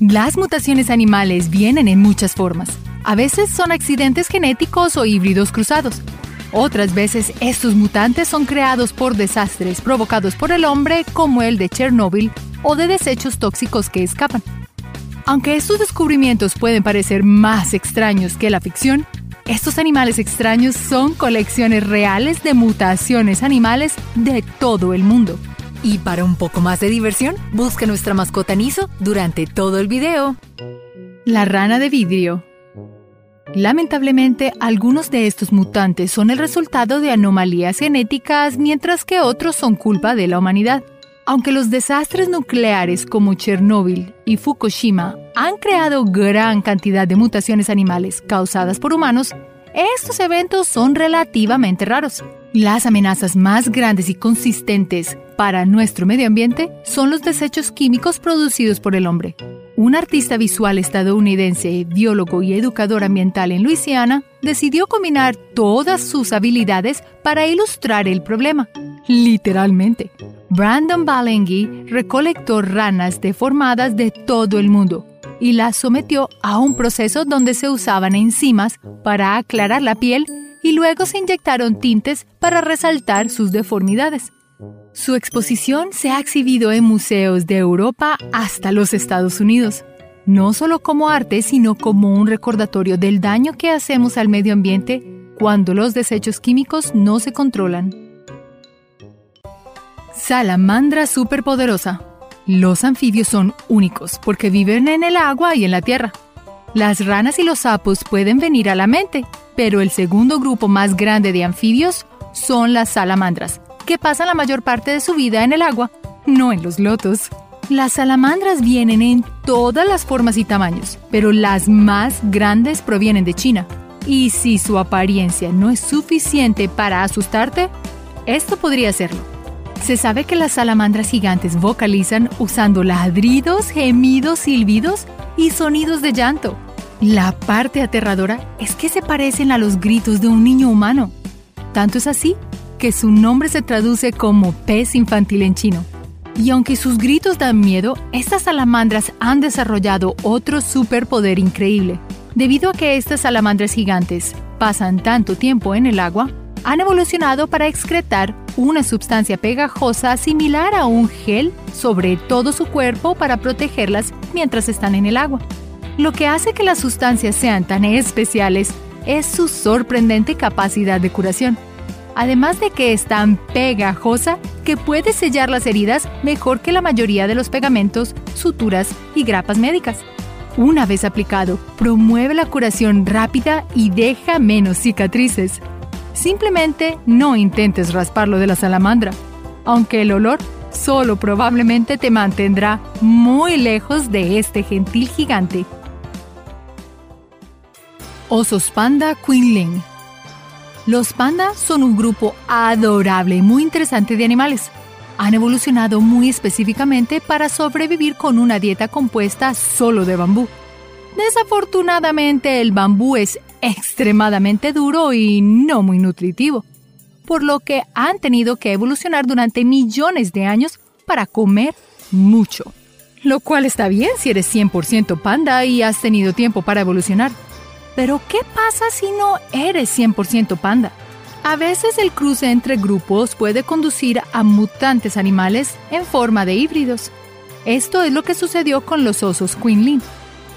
Las mutaciones animales vienen en muchas formas. A veces son accidentes genéticos o híbridos cruzados. Otras veces estos mutantes son creados por desastres provocados por el hombre como el de Chernóbil o de desechos tóxicos que escapan. Aunque estos descubrimientos pueden parecer más extraños que la ficción, estos animales extraños son colecciones reales de mutaciones animales de todo el mundo. Y para un poco más de diversión, busca nuestra mascota Niso durante todo el video. La rana de vidrio. Lamentablemente, algunos de estos mutantes son el resultado de anomalías genéticas, mientras que otros son culpa de la humanidad. Aunque los desastres nucleares como Chernóbil y Fukushima han creado gran cantidad de mutaciones animales causadas por humanos, estos eventos son relativamente raros. Las amenazas más grandes y consistentes para nuestro medio ambiente son los desechos químicos producidos por el hombre. Un artista visual estadounidense, biólogo y educador ambiental en Luisiana decidió combinar todas sus habilidades para ilustrar el problema. Literalmente. Brandon Balenghi recolectó ranas deformadas de todo el mundo y las sometió a un proceso donde se usaban enzimas para aclarar la piel y luego se inyectaron tintes para resaltar sus deformidades. Su exposición se ha exhibido en museos de Europa hasta los Estados Unidos, no solo como arte, sino como un recordatorio del daño que hacemos al medio ambiente cuando los desechos químicos no se controlan. Salamandra superpoderosa. Los anfibios son únicos porque viven en el agua y en la tierra. Las ranas y los sapos pueden venir a la mente, pero el segundo grupo más grande de anfibios son las salamandras, que pasan la mayor parte de su vida en el agua, no en los lotos. Las salamandras vienen en todas las formas y tamaños, pero las más grandes provienen de China. Y si su apariencia no es suficiente para asustarte, esto podría serlo. Se sabe que las salamandras gigantes vocalizan usando ladridos, gemidos, silbidos y sonidos de llanto. La parte aterradora es que se parecen a los gritos de un niño humano. Tanto es así que su nombre se traduce como pez infantil en chino. Y aunque sus gritos dan miedo, estas salamandras han desarrollado otro superpoder increíble. Debido a que estas salamandras gigantes pasan tanto tiempo en el agua, han evolucionado para excretar una sustancia pegajosa similar a un gel sobre todo su cuerpo para protegerlas mientras están en el agua. Lo que hace que las sustancias sean tan especiales es su sorprendente capacidad de curación. Además de que es tan pegajosa que puede sellar las heridas mejor que la mayoría de los pegamentos, suturas y grapas médicas. Una vez aplicado, promueve la curación rápida y deja menos cicatrices. Simplemente no intentes rasparlo de la salamandra, aunque el olor solo probablemente te mantendrá muy lejos de este gentil gigante. Osos Panda Quinling Los pandas son un grupo adorable y muy interesante de animales. Han evolucionado muy específicamente para sobrevivir con una dieta compuesta solo de bambú. Desafortunadamente el bambú es extremadamente duro y no muy nutritivo, por lo que han tenido que evolucionar durante millones de años para comer mucho. Lo cual está bien si eres 100% panda y has tenido tiempo para evolucionar. Pero ¿qué pasa si no eres 100% panda? A veces el cruce entre grupos puede conducir a mutantes animales en forma de híbridos. Esto es lo que sucedió con los osos Quinlin.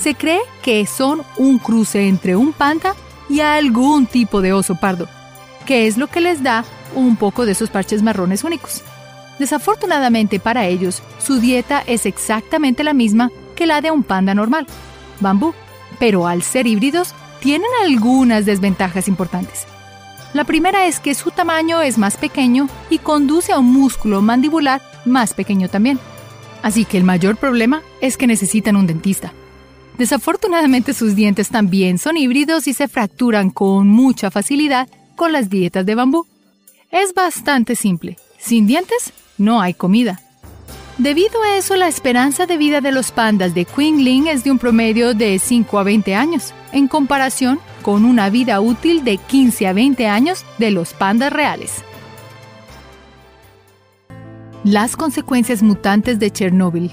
Se cree que son un cruce entre un panda y algún tipo de oso pardo, que es lo que les da un poco de esos parches marrones únicos. Desafortunadamente para ellos, su dieta es exactamente la misma que la de un panda normal, bambú, pero al ser híbridos, tienen algunas desventajas importantes. La primera es que su tamaño es más pequeño y conduce a un músculo mandibular más pequeño también. Así que el mayor problema es que necesitan un dentista. Desafortunadamente sus dientes también son híbridos y se fracturan con mucha facilidad con las dietas de bambú. Es bastante simple. Sin dientes, no hay comida. Debido a eso, la esperanza de vida de los pandas de Qingling es de un promedio de 5 a 20 años, en comparación con una vida útil de 15 a 20 años de los pandas reales. Las consecuencias mutantes de Chernóbil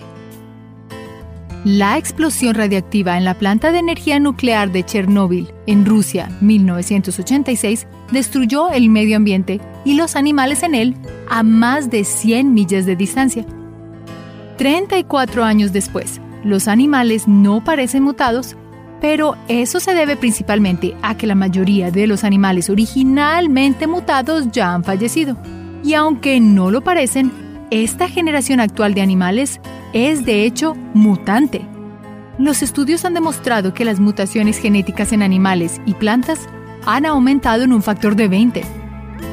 La explosión radiactiva en la planta de energía nuclear de Chernóbil, en Rusia, 1986, destruyó el medio ambiente y los animales en él a más de 100 millas de distancia. 34 años después, los animales no parecen mutados, pero eso se debe principalmente a que la mayoría de los animales originalmente mutados ya han fallecido. Y aunque no lo parecen, esta generación actual de animales es de hecho mutante. Los estudios han demostrado que las mutaciones genéticas en animales y plantas han aumentado en un factor de 20.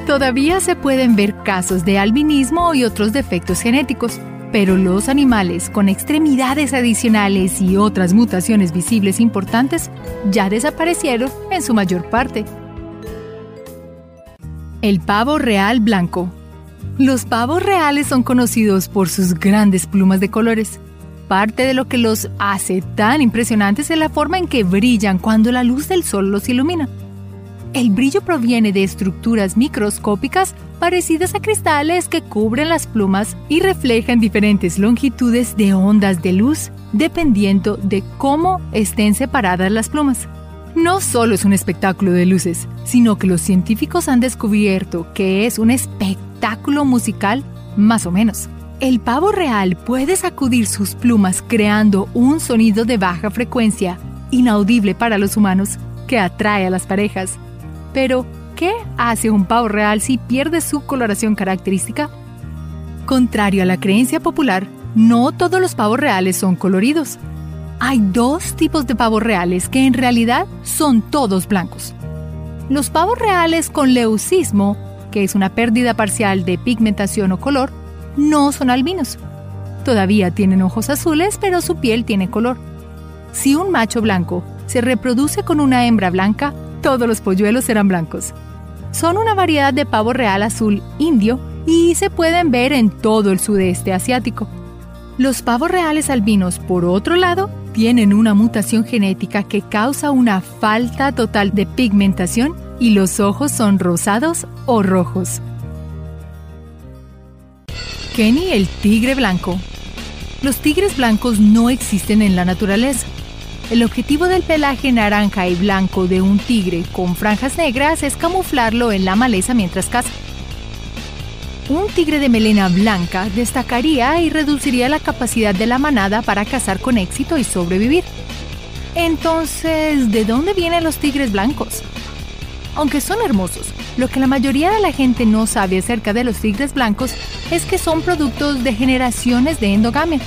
Todavía se pueden ver casos de albinismo y otros defectos genéticos, pero los animales con extremidades adicionales y otras mutaciones visibles importantes ya desaparecieron en su mayor parte. El pavo real blanco. Los pavos reales son conocidos por sus grandes plumas de colores. Parte de lo que los hace tan impresionantes es la forma en que brillan cuando la luz del sol los ilumina. El brillo proviene de estructuras microscópicas parecidas a cristales que cubren las plumas y reflejan diferentes longitudes de ondas de luz dependiendo de cómo estén separadas las plumas. No solo es un espectáculo de luces, sino que los científicos han descubierto que es un espectáculo musical más o menos. El pavo real puede sacudir sus plumas creando un sonido de baja frecuencia, inaudible para los humanos, que atrae a las parejas. Pero, ¿qué hace un pavo real si pierde su coloración característica? Contrario a la creencia popular, no todos los pavos reales son coloridos. Hay dos tipos de pavos reales que en realidad son todos blancos. Los pavos reales con leucismo, que es una pérdida parcial de pigmentación o color, no son albinos. Todavía tienen ojos azules, pero su piel tiene color. Si un macho blanco se reproduce con una hembra blanca, todos los polluelos serán blancos. Son una variedad de pavo real azul indio y se pueden ver en todo el sudeste asiático. Los pavos reales albinos, por otro lado, tienen una mutación genética que causa una falta total de pigmentación y los ojos son rosados o rojos. Kenny el tigre blanco. Los tigres blancos no existen en la naturaleza. El objetivo del pelaje naranja y blanco de un tigre con franjas negras es camuflarlo en la maleza mientras caza. Un tigre de melena blanca destacaría y reduciría la capacidad de la manada para cazar con éxito y sobrevivir. Entonces, ¿de dónde vienen los tigres blancos? Aunque son hermosos, lo que la mayoría de la gente no sabe acerca de los tigres blancos es que son productos de generaciones de endogamia.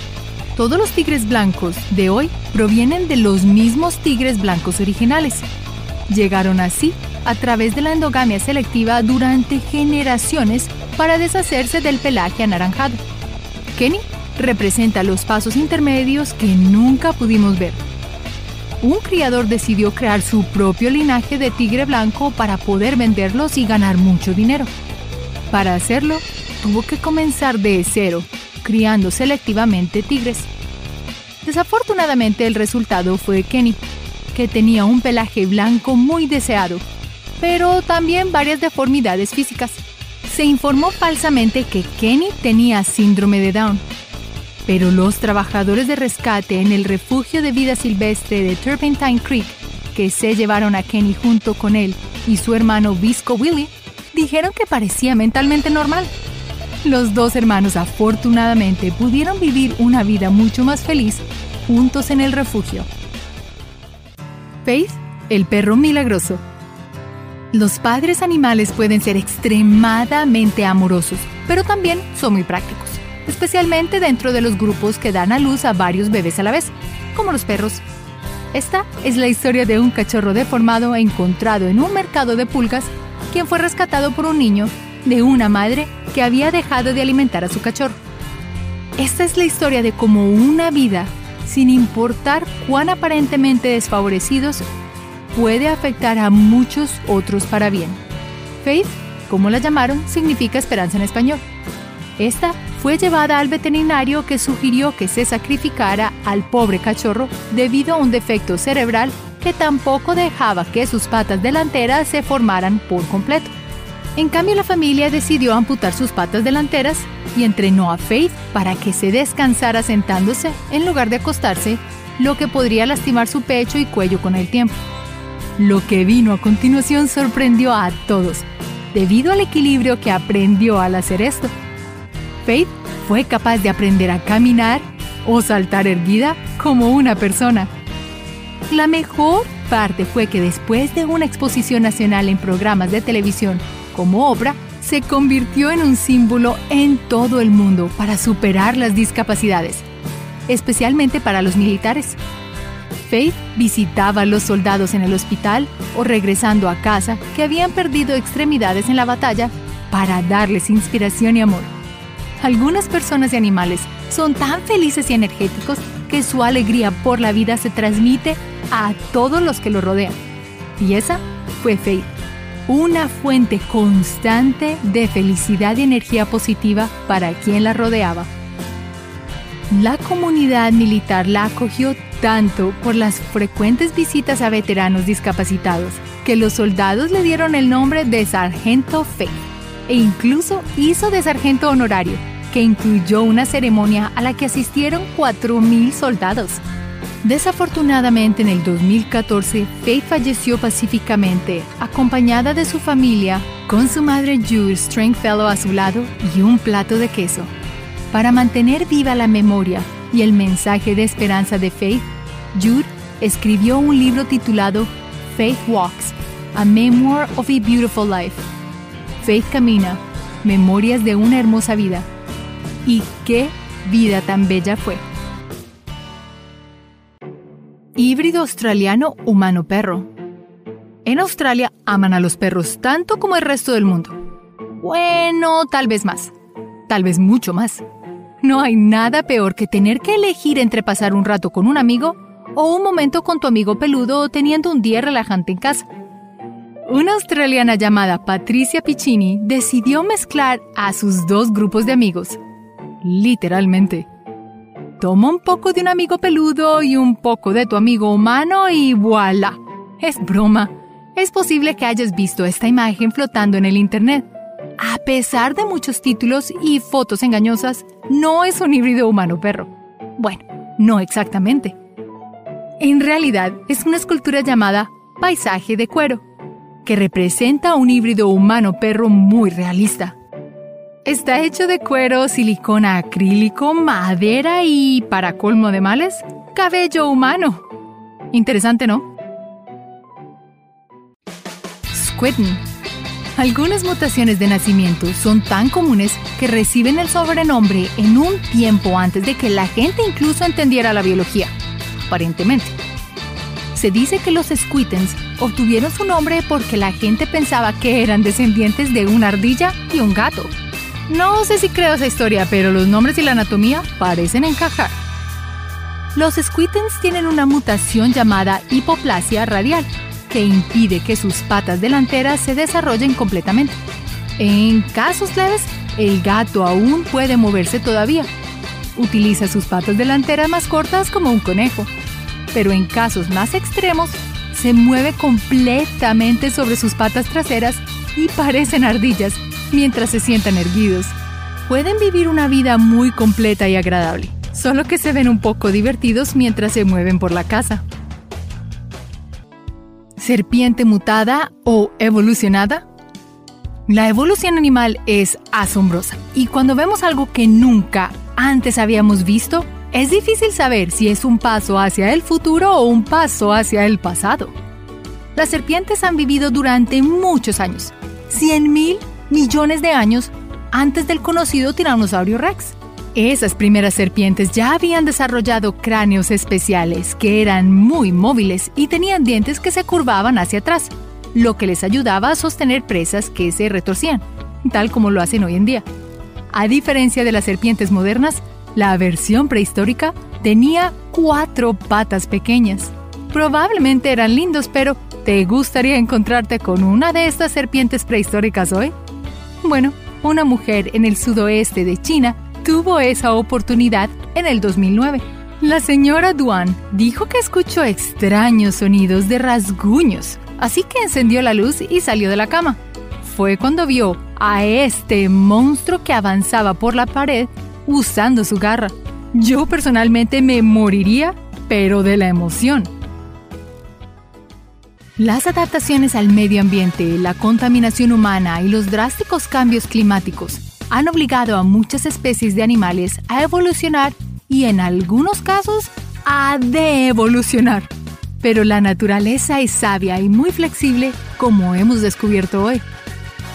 Todos los tigres blancos de hoy provienen de los mismos tigres blancos originales. Llegaron así a través de la endogamia selectiva durante generaciones para deshacerse del pelaje anaranjado. Kenny representa los pasos intermedios que nunca pudimos ver. Un criador decidió crear su propio linaje de tigre blanco para poder venderlos y ganar mucho dinero. Para hacerlo, tuvo que comenzar de cero criando selectivamente tigres. Desafortunadamente el resultado fue Kenny, que tenía un pelaje blanco muy deseado, pero también varias deformidades físicas. Se informó falsamente que Kenny tenía síndrome de Down, pero los trabajadores de rescate en el refugio de vida silvestre de Turpentine Creek, que se llevaron a Kenny junto con él y su hermano Visco Willie, dijeron que parecía mentalmente normal. Los dos hermanos afortunadamente pudieron vivir una vida mucho más feliz juntos en el refugio. Faith, el perro milagroso. Los padres animales pueden ser extremadamente amorosos, pero también son muy prácticos, especialmente dentro de los grupos que dan a luz a varios bebés a la vez, como los perros. Esta es la historia de un cachorro deformado encontrado en un mercado de pulgas, quien fue rescatado por un niño de una madre que había dejado de alimentar a su cachorro. Esta es la historia de cómo una vida, sin importar cuán aparentemente desfavorecidos, puede afectar a muchos otros para bien. Faith, como la llamaron, significa esperanza en español. Esta fue llevada al veterinario que sugirió que se sacrificara al pobre cachorro debido a un defecto cerebral que tampoco dejaba que sus patas delanteras se formaran por completo. En cambio, la familia decidió amputar sus patas delanteras y entrenó a Faith para que se descansara sentándose en lugar de acostarse lo que podría lastimar su pecho y cuello con el tiempo. Lo que vino a continuación sorprendió a todos, debido al equilibrio que aprendió al hacer esto. Faith fue capaz de aprender a caminar o saltar erguida como una persona. La mejor parte fue que después de una exposición nacional en programas de televisión como obra, se convirtió en un símbolo en todo el mundo para superar las discapacidades, especialmente para los militares. Faith visitaba a los soldados en el hospital o regresando a casa que habían perdido extremidades en la batalla para darles inspiración y amor. Algunas personas y animales son tan felices y energéticos que su alegría por la vida se transmite a todos los que lo rodean. Y esa fue Faith, una fuente constante de felicidad y energía positiva para quien la rodeaba. La comunidad militar la acogió tanto por las frecuentes visitas a veteranos discapacitados que los soldados le dieron el nombre de Sargento Faith e incluso hizo de sargento honorario que incluyó una ceremonia a la que asistieron 4.000 soldados. Desafortunadamente en el 2014, Faith falleció pacíficamente, acompañada de su familia, con su madre Jude Stringfellow a su lado y un plato de queso. Para mantener viva la memoria y el mensaje de esperanza de Faith, Jude escribió un libro titulado Faith Walks, A Memoir of a Beautiful Life. Faith camina, Memorias de una hermosa vida y qué vida tan bella fue. Híbrido australiano humano-perro. En Australia aman a los perros tanto como el resto del mundo. Bueno, tal vez más. Tal vez mucho más. No hay nada peor que tener que elegir entre pasar un rato con un amigo o un momento con tu amigo peludo teniendo un día relajante en casa. Una australiana llamada Patricia Piccini decidió mezclar a sus dos grupos de amigos literalmente. Toma un poco de un amigo peludo y un poco de tu amigo humano y voilà. Es broma. Es posible que hayas visto esta imagen flotando en el Internet. A pesar de muchos títulos y fotos engañosas, no es un híbrido humano-perro. Bueno, no exactamente. En realidad es una escultura llamada Paisaje de Cuero, que representa un híbrido humano-perro muy realista. Está hecho de cuero, silicona acrílico, madera y, para colmo de males, cabello humano. Interesante, ¿no? Squidden. Algunas mutaciones de nacimiento son tan comunes que reciben el sobrenombre en un tiempo antes de que la gente incluso entendiera la biología, aparentemente. Se dice que los Squittens obtuvieron su nombre porque la gente pensaba que eran descendientes de una ardilla y un gato. No sé si creo esa historia, pero los nombres y la anatomía parecen encajar. Los squittens tienen una mutación llamada hipoplasia radial, que impide que sus patas delanteras se desarrollen completamente. En casos leves, el gato aún puede moverse todavía. Utiliza sus patas delanteras más cortas como un conejo. Pero en casos más extremos, se mueve completamente sobre sus patas traseras y parecen ardillas mientras se sientan erguidos. Pueden vivir una vida muy completa y agradable, solo que se ven un poco divertidos mientras se mueven por la casa. Serpiente mutada o evolucionada. La evolución animal es asombrosa y cuando vemos algo que nunca antes habíamos visto, es difícil saber si es un paso hacia el futuro o un paso hacia el pasado. Las serpientes han vivido durante muchos años, 100.000 millones de años antes del conocido tiranosaurio rex. Esas primeras serpientes ya habían desarrollado cráneos especiales que eran muy móviles y tenían dientes que se curvaban hacia atrás, lo que les ayudaba a sostener presas que se retorcían, tal como lo hacen hoy en día. A diferencia de las serpientes modernas, la versión prehistórica tenía cuatro patas pequeñas. Probablemente eran lindos, pero ¿te gustaría encontrarte con una de estas serpientes prehistóricas hoy? Bueno, una mujer en el sudoeste de China tuvo esa oportunidad en el 2009. La señora Duan dijo que escuchó extraños sonidos de rasguños, así que encendió la luz y salió de la cama. Fue cuando vio a este monstruo que avanzaba por la pared usando su garra. Yo personalmente me moriría pero de la emoción. Las adaptaciones al medio ambiente, la contaminación humana y los drásticos cambios climáticos han obligado a muchas especies de animales a evolucionar y en algunos casos a devolucionar. Pero la naturaleza es sabia y muy flexible como hemos descubierto hoy.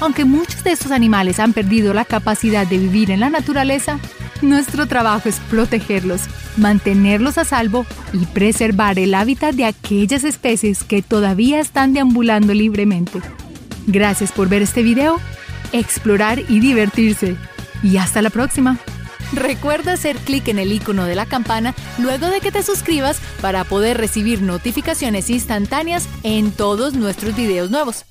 Aunque muchos de estos animales han perdido la capacidad de vivir en la naturaleza, nuestro trabajo es protegerlos, mantenerlos a salvo y preservar el hábitat de aquellas especies que todavía están deambulando libremente. Gracias por ver este video, explorar y divertirse. Y hasta la próxima. Recuerda hacer clic en el icono de la campana luego de que te suscribas para poder recibir notificaciones instantáneas en todos nuestros videos nuevos.